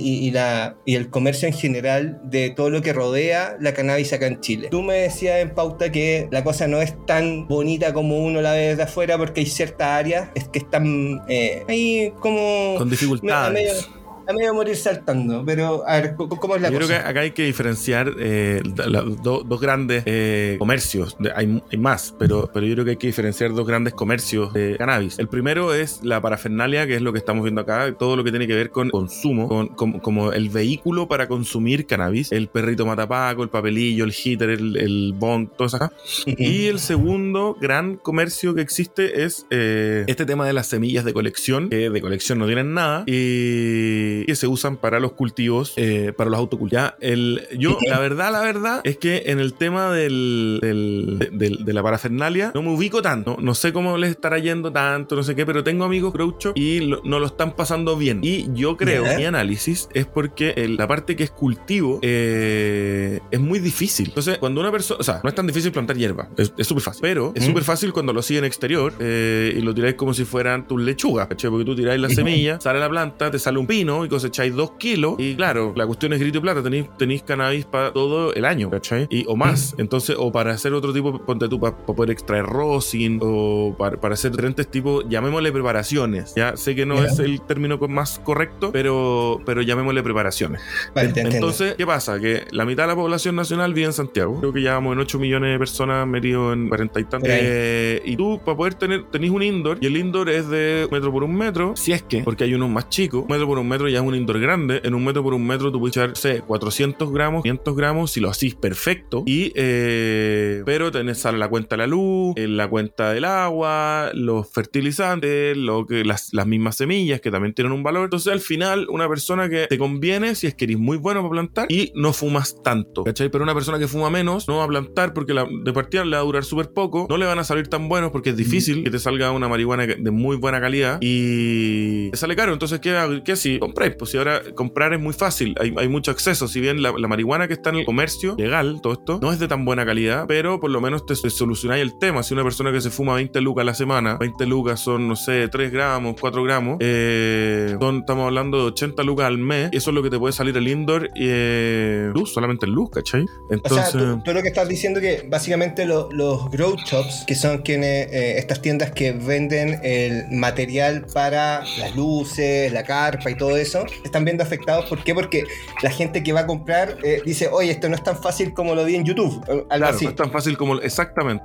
y, y la, y el comercio en general de todo lo que rodea la cannabis acá en Chile. Tú me decías en pauta que la cosa no es tan bonita como uno la ve desde afuera porque hay ciertas áreas es que están eh, ahí como... Con dificultades. medio, a medio morir saltando, pero a ver, ¿cómo es la Yo creo que acá hay que diferenciar eh, la- la- do- dos grandes eh, comercios. Hay, hay más, pero, pero yo creo que hay que diferenciar dos grandes comercios de cannabis. El primero es la parafernalia, que es lo que estamos viendo acá, todo lo que tiene que ver con consumo, con, con- como el vehículo para consumir cannabis, el perrito matapaco, el papelillo, el heater, el, el bong, todo eso acá. Y el segundo gran comercio que existe es eh, este tema de las semillas de colección, que de colección no tienen nada y que se usan para los cultivos, eh, para los autocultivos. Ya, el, yo, la verdad, la verdad, es que en el tema del, del- de, del- de la parafernalia no me ubico tanto. No, sé cómo les estará yendo tanto, no sé qué, pero tengo amigos groucho y lo- no lo están pasando bien. Y yo creo, mi análisis es porque el- la parte que es cultivo eh, es muy difícil. Entonces, cuando una persona, o sea, no es tan difícil plantar hierba, es súper fácil, pero es súper fácil cuando lo siguen exterior eh, y lo tiráis como si fueran tus lechugas. Porque tú tiráis la semilla, sale la planta, te sale un pino y cosecháis dos kilos. Y claro, la cuestión es grito y plata, tenéis, tenéis cannabis para todo el año, ¿cachai? Y, o más. Entonces, o para hacer otro tipo, ponte tú, para, poder extraer rosin o para, para hacer diferentes tipos, llamémosle preparaciones. Ya sé que no es el término más correcto, pero, pero llamémosle preparaciones. Vale. Entonces, ¿qué pasa? Que la mitad de la población nacional vive en Santiago. Creo que ya vamos en 8 millones de personas metidos en 40 y tantos. Eh, y tú, para poder tener, tenéis un indoor, y el indoor es de un metro por un metro, si es que, porque hay unos más chicos. Un metro por un metro ya es un indoor grande. En un metro por un metro tú puedes echar, sé, 400 gramos, 500 gramos, si lo hacís perfecto. Y, eh, pero tenés la cuenta de la luz, eh, la cuenta del agua, los fertilizantes, lo que, las, las mismas semillas que también tienen un valor. Entonces, al final, una persona que te conviene si es que eres muy bueno para plantar y no fumas tanto, ¿cachai? Pero una persona que fuma menos no va a plantar porque la, de partida le va a durar súper poco, no le van a salir tan buenos porque es difícil que te salga una marihuana de muy buena calidad y te sale caro. Entonces, ¿qué? ¿qué si? Compráis. Pues si ahora comprar es muy fácil, hay, hay mucho acceso. Si bien la, la marihuana que está en el comercio legal, todo esto, no es de tan buena calidad, pero por lo menos te, te solucionáis el tema. Si una persona que se fuma 20 lucas a la semana, 20 lucas son, no sé, 3 gramos, 4 gramos, eh, son- estamos hablando de 80 lucas al mes, y eso es lo que te puede salir el indoor y eh, luz, solamente en luz, ¿cachai? O Entonces... sea, tú, tú lo que estás diciendo que básicamente lo- los grow shops, que son quienes, eh, estas tiendas que venden el material para las luces, la carpa y todo eso, están viendo afectados. ¿Por qué? Porque la gente que va a comprar eh, dice, oye, esto no es tan fácil como lo vi en YouTube. o Algo Claro, así. no es tan fácil como... Exactamente.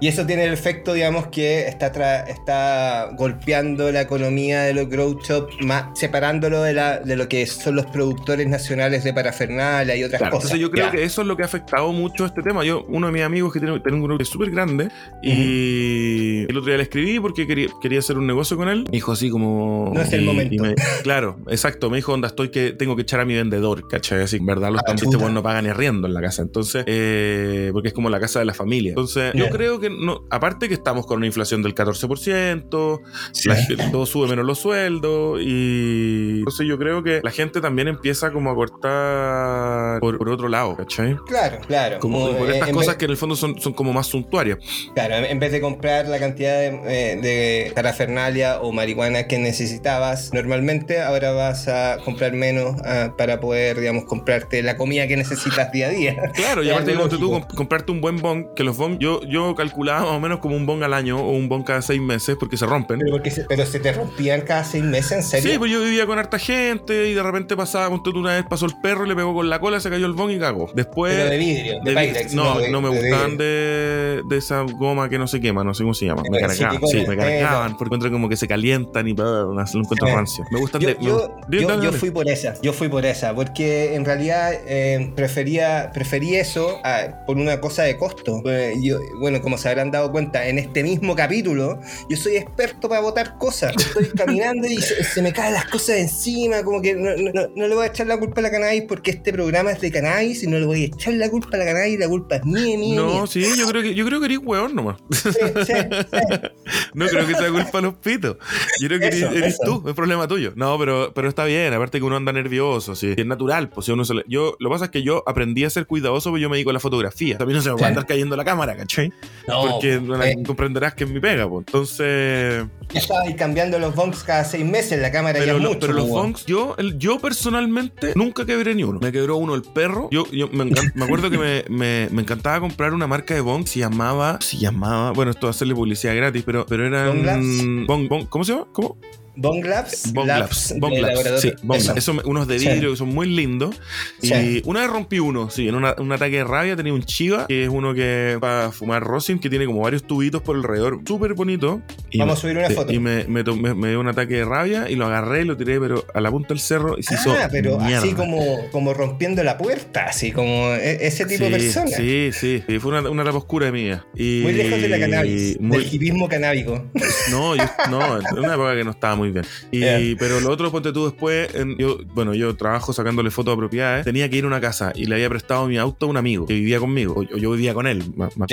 Y eso tiene el efecto, digamos, que está, tra- está golpeando la economía de los grow shops, más, separándolo de, la, de lo que son los productores nacionales de parafernalia y otras Claro, cosas. entonces yo creo Ya. que eso es lo que ha afectado mucho este tema. Yo, uno de mis amigos que tiene, tiene un grupo súper grande y el otro día le escribí porque quería, quería hacer un negocio con él. Me dijo así como... No es el momento. me- claro, exacto. Me dijo, onda, estoy que tengo que echar a mi vendedor, ¿cachai? Así, en verdad, los Ah, también chuta. no pagan ni arriendo en la casa. Entonces, eh, porque es como la casa de la familia. Entonces, yo creo que, no, aparte que estamos con una inflación del 14%, Sí. la gente- todo sube menos los sueldos y entonces yo creo que la gente también empieza como a cortar por, por otro lado, ¿cachai? Claro, claro. Como, Como, por eh, estas cosas vez- que en el fondo son, son como más suntuarias. Claro, en vez de comprar la cantidad de, eh, de parafernalia o marihuana que necesitabas normalmente, ahora vas a comprar menos ah, para poder, digamos, comprarte la comida que necesitas día a día. *laughs* Claro, y aparte ponte tú comprarte un buen bong, que los bong, yo, yo calculaba más o menos como un bong al año o un bong cada seis meses porque se rompen. Pero, porque se, pero se te rompían cada seis meses, ¿en serio? Sí, pues yo vivía con harta gente y de repente pasaba, una vez pasó el perro, le pegó con la cola, se cayó el bong y cagó. Después... Pero de vidrio, de, de- Pyrex, no, de- no me gustaban de, de esa goma que no se quema, no sé cómo se llama. Me cargaban, sí, me cargaban, porque encuentro como que se calientan y bla, bla, bla, lo encuentro rancio. Me gustan Yo, de. yo- yo- dale, yo fui por esa, yo fui por esa, porque en realidad eh, prefería, preferí eso a- por una cosa de costo. Eh, yo- bueno, como se habrán dado cuenta, en este mismo capítulo, yo soy experto para botar cosas. Estoy *laughs* caminando y se, se me caen las cosas encima, como que no, no- no- le voy a echar la culpa a la cannabis porque este programa es de cannabis y no le voy a echar la culpa a la cannabis, la culpa es mía, mía, No, mía. sí, yo creo que yo creo que eres hueón nomás. Sí, sí, sí. *laughs* No creo que sea culpa de los pitos. Yo creo que Eso, eres, eres tú, es problema tuyo. No, pero, pero está bien, aparte que uno anda nervioso, sí. Es natural, pues si uno se le- Yo, lo que pasa es que yo aprendí a ser cuidadoso porque yo me dedico a la fotografía. Mí no se me va a andar cayendo la cámara, ¿cachai? No, porque bueno, eh, comprenderás que es mi pega, pues. Entonces. ya estaba ahí cambiando los bonks cada seis meses, la cámara ya Pero, es lo- mucho. pero los pues, bonks, yo, el- yo personalmente nunca quebré ni uno. Me quebró uno el perro. Yo, yo me, me acuerdo que me, me- me encantaba comprar una marca de bonks. Se llamaba. Se llamaba. Bueno, esto va a hacerle publicidad gratis, pero, pero eran. Bong- ¿Cómo se llama? ¿Cómo? Bong Labs. Bong Labs. de Bong Labs. laboratorio. Sí, Bong Eso. Labs. Eso me- unos de Sí. vidrio que son muy lindos. Y Sí. una vez rompí uno, sí, en una- un ataque de rabia tenía un chiva, que es uno que para fumar rosin, que tiene como varios tubitos por alrededor, súper bonito. Y Vamos me- a subir una foto. Y me, me, me- me dio un ataque de rabia y lo agarré y lo tiré, pero a la punta del cerro y se hizo. Ah, pero mierda. así como, como rompiendo la puerta, así como e- ese tipo de persona. Sí, sí, fue una, una etapa oscura vida. Y Muy lejos de la cannabis, muy- del hipismo canábico. No, yo, no, en una época que no estaba muy bien. Y. Pero lo otro, ponte tú después, en- yo, bueno, yo trabajo sacándole fotos a propiedades, tenía que ir a una casa y le había prestado mi auto a un amigo que vivía conmigo, o, o yo vivía con él.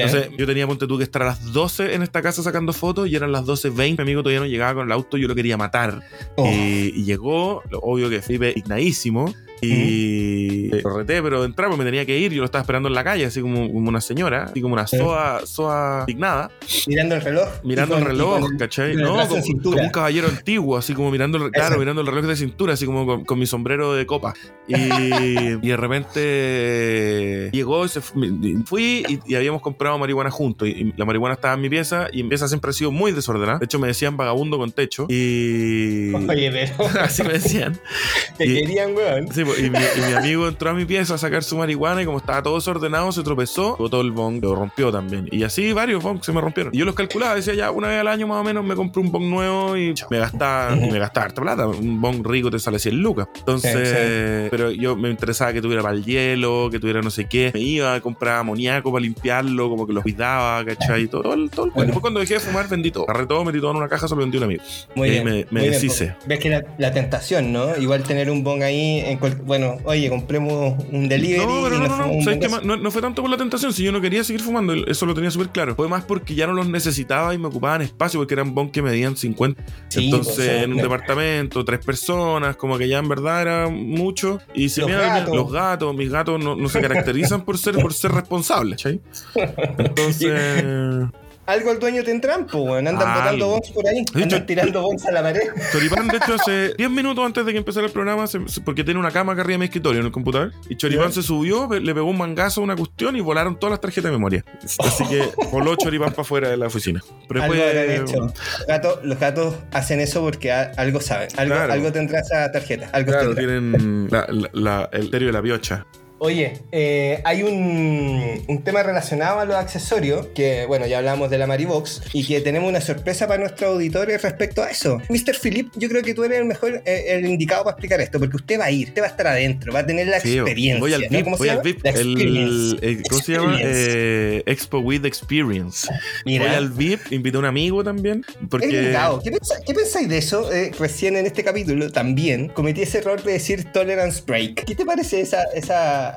Entonces yo tenía, ponte tú, que estar a las 12 en esta casa sacando fotos y eran las 12.20, mi amigo todavía no llegaba con el auto, yo lo quería matar. Oh, Y, y llegó, lo- obvio que Felipe indignadísimo. Y lo reté, pero de entrada pues, me tenía que ir. Yo lo estaba esperando en la calle, así como, como una señora, así como una soa, soa indignada, mirando el reloj. mirando el reloj, con- ¿cachai? el No, como, como un caballero antiguo, así como mirando el, claro, mirando el reloj de cintura, así como con, con mi sombrero de copa. Y, *laughs* y de repente llegó y se fui y, y habíamos comprado marihuana juntos. Y, y la marihuana estaba en mi pieza y mi pieza siempre ha sido muy desordenada. De hecho, me decían vagabundo con techo. Y. *laughs* Oye, pero *laughs* Así me decían. te Y- querían, weón. Sí, pues, y, mi, y mi amigo entró a mi pieza a sacar su marihuana y como estaba todo desordenado, se tropezó, botó el bong, lo rompió también. Y así varios bongs se me rompieron. Y yo los calculaba, decía ya, una vez al año más o menos me compré un bong nuevo y me gastaba, y me gastaba harta plata. Un bong rico te sale 100 lucas. Entonces, Sí, pero yo me interesaba que tuviera para el hielo, que tuviera no sé qué. Me iba, compraba amoníaco para limpiarlo, como que lo cuidaba, ¿cachai? Todo, el- todo el Bueno. Después cuando dejé de fumar, vendí todo. Agarré todo, metí todo en una caja, solo vendí un amigo. Muy Y bien. me- me muy deshice. porque Ves que la, la tentación, ¿no? Igual tener un bong ahí en cualquier por, bueno, oye, compremos un delivery. No, pero y no, no, no, un ¿sabes más? no, no fue tanto por la tentación, si yo no quería seguir fumando, eso lo tenía súper claro. Fue más porque ya no los necesitaba y me ocupaban espacio, porque eran bon que medían 50. Sí, Entonces, pues, en un departamento, tres personas, como que ya en verdad era mucho. Y se Los me gatos. los gatos, mis gatos no, se caracterizan por ser, por ser responsables. *laughs* Entonces. Algo al dueño tendrán, pues. Andan botando bombs por ahí. Hecho- Andan tirando bombs a la pared. *laughs* Choripán, de hecho, hace 10 minutos antes de que empezara el programa, se- porque tiene una cama acá arriba de mi escritorio en el computador, y Choripán se subió, le pegó un mangazo a una cuestión y volaron todas las tarjetas de memoria. *laughs* Así que voló Choripán para afuera de la oficina. Pero Algo después- hecho. Los gatos, los gatos hacen eso porque a- algo saben. Algo, Claro. algo tendrá esa tarjeta. Algo Claro, tendrá. tienen la- la- la- el terio de la piocha. Oye, eh, hay un, un tema relacionado a los accesorios, que bueno, ya hablamos de la Maribox, y que tenemos una sorpresa para nuestros auditores respecto a eso. Mr. Philip, yo creo que tú eres el mejor, eh, el indicado para explicar esto, porque usted va a ir, usted va a estar adentro, va a tener la Sí, experiencia. voy al ¿no? VIP, ¿Cómo se voy al llama? VIP, La el, experience. el- ¿cómo se llama? Eh, Expo with Experience. Mira. Voy al VIP, invité a un amigo también, porque... ¿Qué, qué pensáis de eso? Eh, recién en este capítulo también cometí ese error de decir tolerance break. ¿Qué te parece esa, esa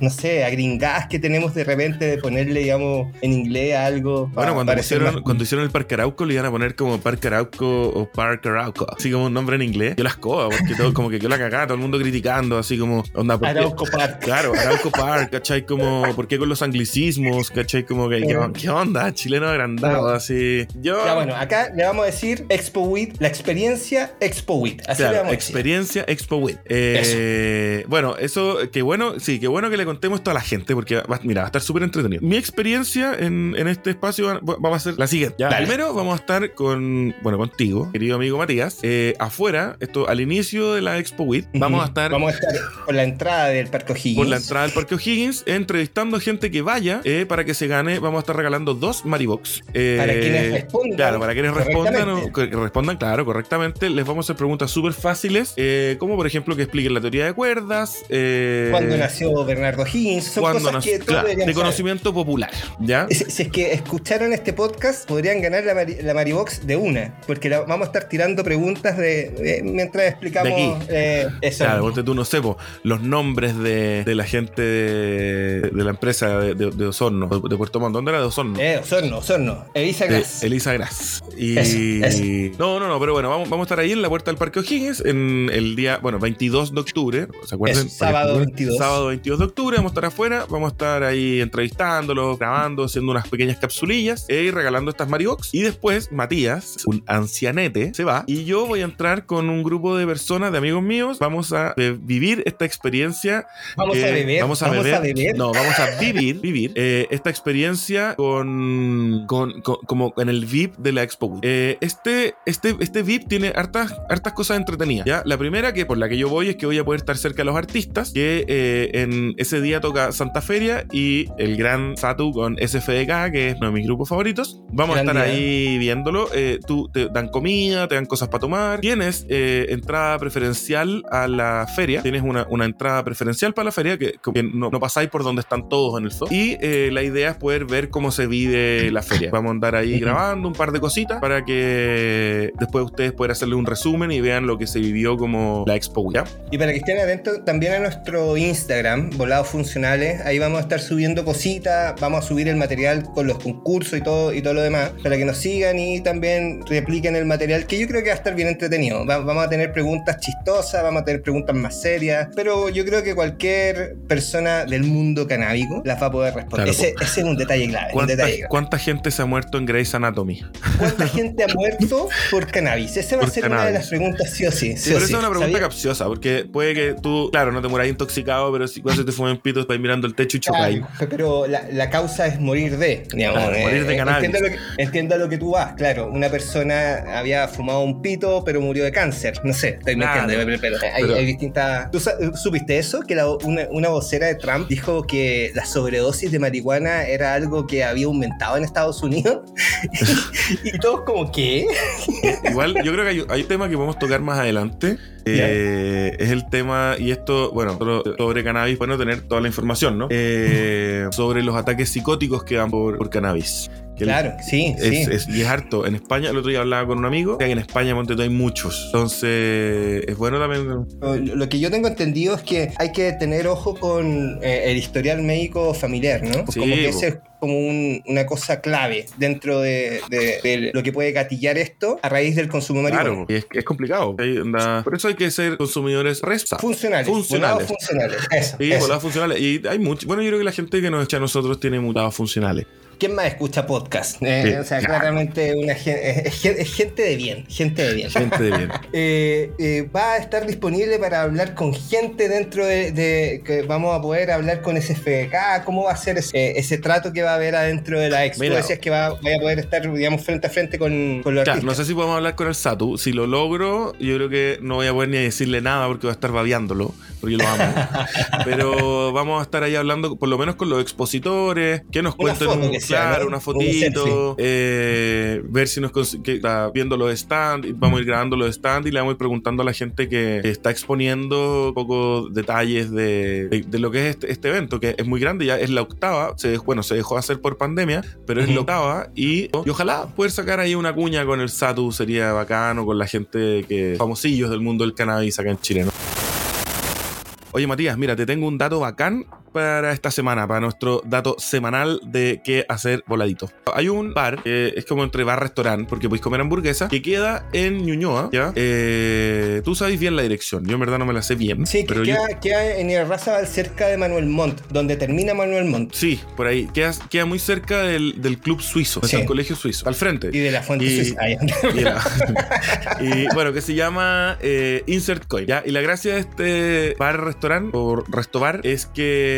no sé, agringadas que tenemos de repente de ponerle, digamos, en inglés a algo? Bueno, cuando, más- cuando hicieron el Parque Arauco le iban a poner como Parque Arauco o Parque Arauco, así como un nombre en inglés. Yo las coba, porque todo, como que yo la cagaba, todo el mundo criticando, así como, onda, ¿por qué? Arauco Park. Claro, Arauco Park, *laughs* ¿cachai? Como, ¿por qué con los anglicismos? ¿cachai? Como que, ¿qué, qué onda? Chileno agrandado, así. Yo. Ya bueno, acá le vamos a decir Expo WIT, la experiencia Expo WIT. Así le vamos a decir. experiencia Expo Wit. Eh, bueno, eso, qué bueno, sí, qué bueno que le contemos esto a la gente, porque va, mira, va a estar súper entretenido. Mi experiencia en, en este espacio va, va a ser la siguiente. Ya, primero vamos a estar con, bueno, contigo, querido amigo Matías, eh, afuera, esto al inicio de la Expo Wit, vamos a estar Vamos a estar por la entrada del Parque O'Higgins. por la entrada del Parque O'Higgins, entrevistando gente que vaya eh, para que se gane. Vamos a estar regalando dos Maribox. Eh, Para quienes respondan Claro, para quienes respondan, o- que respondan, claro, correctamente. Les vamos a hacer preguntas súper fáciles, eh, como por ejemplo que expliquen la teoría de cuerdas. Eh, ¿Cuándo nació Bernardo Higgins? Son cosas nació- que claro, de conocimiento popular. ¿Ya? Si, si es que escucharon este podcast, podrían ganar la, la Maribox de una, porque la- vamos a estar tirando preguntas de, de- mientras explicamos De aquí. eh, eso. Claro, ponte tú, no sé, po, los nombres de, de la gente de, la empresa de, Osorno, de, Puerto Montt. ¿Dónde era de Osorno? Eh, Osorno, Osorno, Elisa de Glass. Elisa Gras. Y Eso, eso. no, no, no, pero bueno, vamos, vamos a estar ahí en la puerta del Parque O'Higgins en el día, bueno, 22 de octubre, ¿se acuerdan? Eso, sábado 22. Sábado 22 de octubre, vamos a estar afuera, vamos a estar ahí entrevistándolos, grabando, haciendo unas pequeñas capsulillas eh, y regalando estas Maribox. Y después Matías, un ancianete, se va y yo voy a entrar con un grupo de personas, de amigos míos, vamos a eh, vivir esta experiencia Vamos a eh, beber. Vamos a beber. No, vamos a vivir, *laughs* vivir esta experiencia con, con, con- como en el VIP de la Expo. Este, este, este VIP tiene hartas, hartas cosas entretenidas. ¿ya? La primera que por la que yo voy es que voy a poder estar cerca de los artistas, que en ese día toca Santa Feria y el gran Satu con SFDK, que es uno de mis grupos favoritos. Vamos Gran a estar día. ahí viéndolo. Eh, tú te dan comida, te dan cosas para tomar. Tienes eh, entrada preferencial a la feria. Tienes una, una entrada preferencial para la feria que, que no, no pasáis por donde están todos en el zoo. Y eh, la idea es poder ver cómo se vive la feria. Vamos a andar ahí grabando un par de cositas para que después ustedes puedan hacerle un resumen y vean lo que se vivió como la Expo. ¿ya? Y para que estén atentos también a nuestro Instagram, Volados Funcionales, ahí vamos a estar subiendo cositas, vamos a subir el material con los concursos y todo, y todo lo demás, para que nos sigan y también repliquen el material, que yo creo que va a estar bien entretenido. Va- vamos a tener preguntas chistosas, vamos a tener preguntas más serias, pero yo creo que cualquier persona del mundo canábico las va a poder responder. Claro, ese, ese es un detalle clave. Un ¿Cuánta, detalle clave. cuánta gente se ha muerto en Grey's Anatomy? ¿Cuánta *laughs* gente ha muerto por cannabis? Esa va a Por ser una de cannabis. las preguntas sí o sí. Sí, sí o pero sí. esa es una pregunta ¿Sabía? capciosa, porque puede que tú, claro, no te mueras intoxicado, pero si cuando se te fumen pito, estás mirando el techo y chocáis. Claro, pero la, la causa es morir de, digamos. Claro, morir de cannabis. Entiendo lo, que, entiendo a lo que tú vas, claro. Una persona había fumado un pito, pero murió de cáncer. No sé, estoy Claro. mintiendo, pero, pero hay, Pero- hay distintas. ¿Tú supiste eso? Que la- una, una vocera de Trump dijo que la sobredosis de marihuana era algo que había aumentado en Estados Unidos. *laughs* y todos, como, ¿qué? Igual, yo creo que hay, hay un tema que podemos tocar más adelante. Eh, es el tema, y esto, bueno, sobre cannabis, bueno, tener toda la información, ¿no? Eh, sobre los ataques psicóticos que dan por, por cannabis. El- Claro, sí, es, sí. es- y es harto. En España, el otro día hablaba con un amigo, que en España, Monte hay muchos. Entonces, es bueno también. Lo que yo tengo entendido es que hay que tener ojo con eh, el historial médico familiar, ¿no? Sí, como que ese es como un- una cosa clave dentro de, de- de lo que puede gatillar esto a raíz del consumo de marihuana. Claro, y es, es complicado. Por eso hay que ser consumidores responsables. Funcionales. Funcionales. funcionales. Eso, Sí, eso. funcionales. Y hay mucho. Bueno, yo creo que la gente que nos echa a nosotros tiene mutados funcionales. ¿Quién más escucha podcast? Eh, Sí, o sea, claramente una gen- es, es gen- es gente de bien, gente de bien. Gente de bien. *laughs* Eh, eh, va a estar disponible para hablar con gente dentro de, de- que vamos a poder hablar con SFK, cómo va a ser ese, ese trato que va a haber adentro de la expo. Mira. Decías que va, vaya a poder estar, digamos, frente a frente con, con los Claro, no sé si podemos hablar con el Satu. Si lo logro, yo creo que no voy a poder ni decirle nada porque va a estar babeándolo, porque yo lo amo. *laughs* Pero vamos a estar ahí hablando, por lo menos con los expositores, que nos Una cuenten foto un- que claro, ¿no? una Un fotito, eh, ver si nos que está viendo los stands, vamos a ir grabando los stands y le vamos a ir preguntando a la gente que está exponiendo un poco detalles de, de- de lo que es este, este evento, que es muy grande, ya es la octava, se, dejó- bueno, se dejó hacer por pandemia, pero es la octava y, y ojalá poder sacar ahí una cuña con el Satu sería bacano, con la gente que famosillos del mundo del cannabis acá en Chile, ¿no? Oye Matías, mira, te tengo un dato bacán para esta semana, para nuestro dato semanal de qué hacer voladito. Hay un bar que es como entre bar-restaurante, porque podéis comer hamburguesa, que queda en Ñuñoa, ¿ya? Eh, tú sabes bien la dirección, yo en verdad no me la sé bien, Sí, que yo- queda, en Irarrázaval cerca de Manuel Montt, donde termina Manuel Montt. Sí, por ahí. Queda, queda muy cerca del, del club suizo, Sí. del colegio suizo, al frente. Y de la fuente Y- suiza. *laughs* *laughs* Y, bueno, que se llama eh, Insert Coin. ¿ya? Y la gracia de este bar-restaurante o restobar es que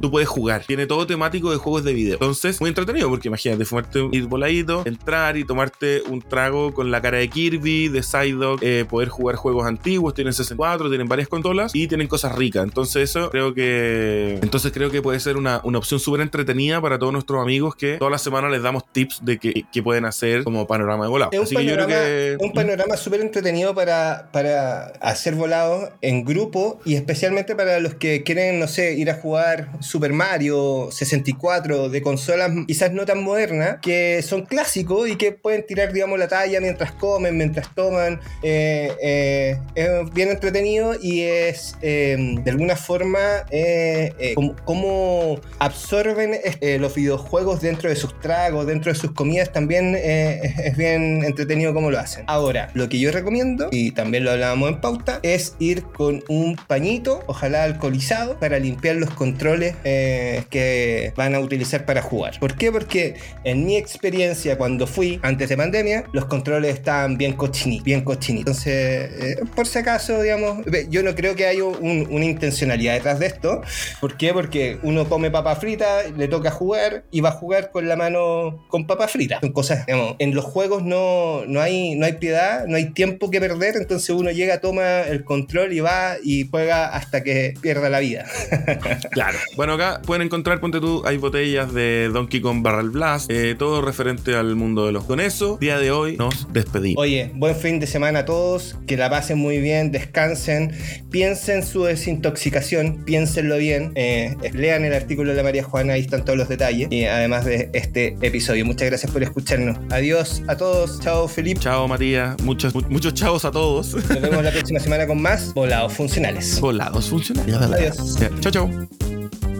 tú puedes jugar. Tiene todo temático de juegos de video. Entonces, muy entretenido porque imagínate, fumarte un voladito, entrar y tomarte un trago con la cara de Kirby, de Psyduck, eh, poder jugar juegos antiguos. Tienen 64, tienen varias consolas y tienen cosas ricas. Entonces, eso creo que. Entonces, creo que puede ser una, una opción súper entretenida para todos nuestros amigos que toda la semana les damos tips de qué, qué pueden hacer como panorama de volado. Es un Así que yo creo panorama, que. un panorama súper entretenido para, para hacer volados en grupo y especialmente para los que quieren, no sé, ir a jugar Super Mario 64 de consolas quizás no tan modernas, que son clásicos y que pueden tirar, digamos, la talla mientras comen, mientras toman. Eh, eh, es bien entretenido y es eh, de alguna forma eh, como, absorben los videojuegos dentro de sus tragos, dentro de sus comidas, también es, bien entretenido cómo lo hacen. Ahora, lo que yo recomiendo, y también lo hablábamos en pauta, es ir con un pañito, ojalá alcoholizado, para limpiar los controles eh, que van a utilizar para jugar. ¿Por qué? Porque en mi experiencia cuando fui antes de pandemia, los controles estaban bien cochinitos, bien cochinitos. Entonces, eh, por si acaso, digamos, yo no creo que haya un- una intencionalidad detrás de esto. ¿Por qué? Porque uno come papa frita, le toca jugar y va a jugar con la mano con papa frita. Son cosas, digamos, en los juegos no, no, hay, no hay piedad, no hay tiempo que perder, entonces uno llega, toma el control y va y juega hasta que pierda la vida. *laughs* Claro. Bueno, acá pueden encontrar, ponte tú, hay botellas de Donkey Kong Barrel Blast, eh, todo referente al mundo de los. Con eso, día de hoy nos despedimos. Oye, buen fin de semana a todos, que la pasen muy bien, descansen, piensen su desintoxicación, piénsenlo bien, eh, lean el artículo de la María Juana, ahí están todos los detalles, y además de este episodio. Muchas gracias por escucharnos. Adiós a todos, chao Felipe. Chao, Matías. Muchos, mu- muchos chavos a todos. Nos vemos la próxima semana con más volados funcionales. Volados funcionales. Adiós. Chao, chao. you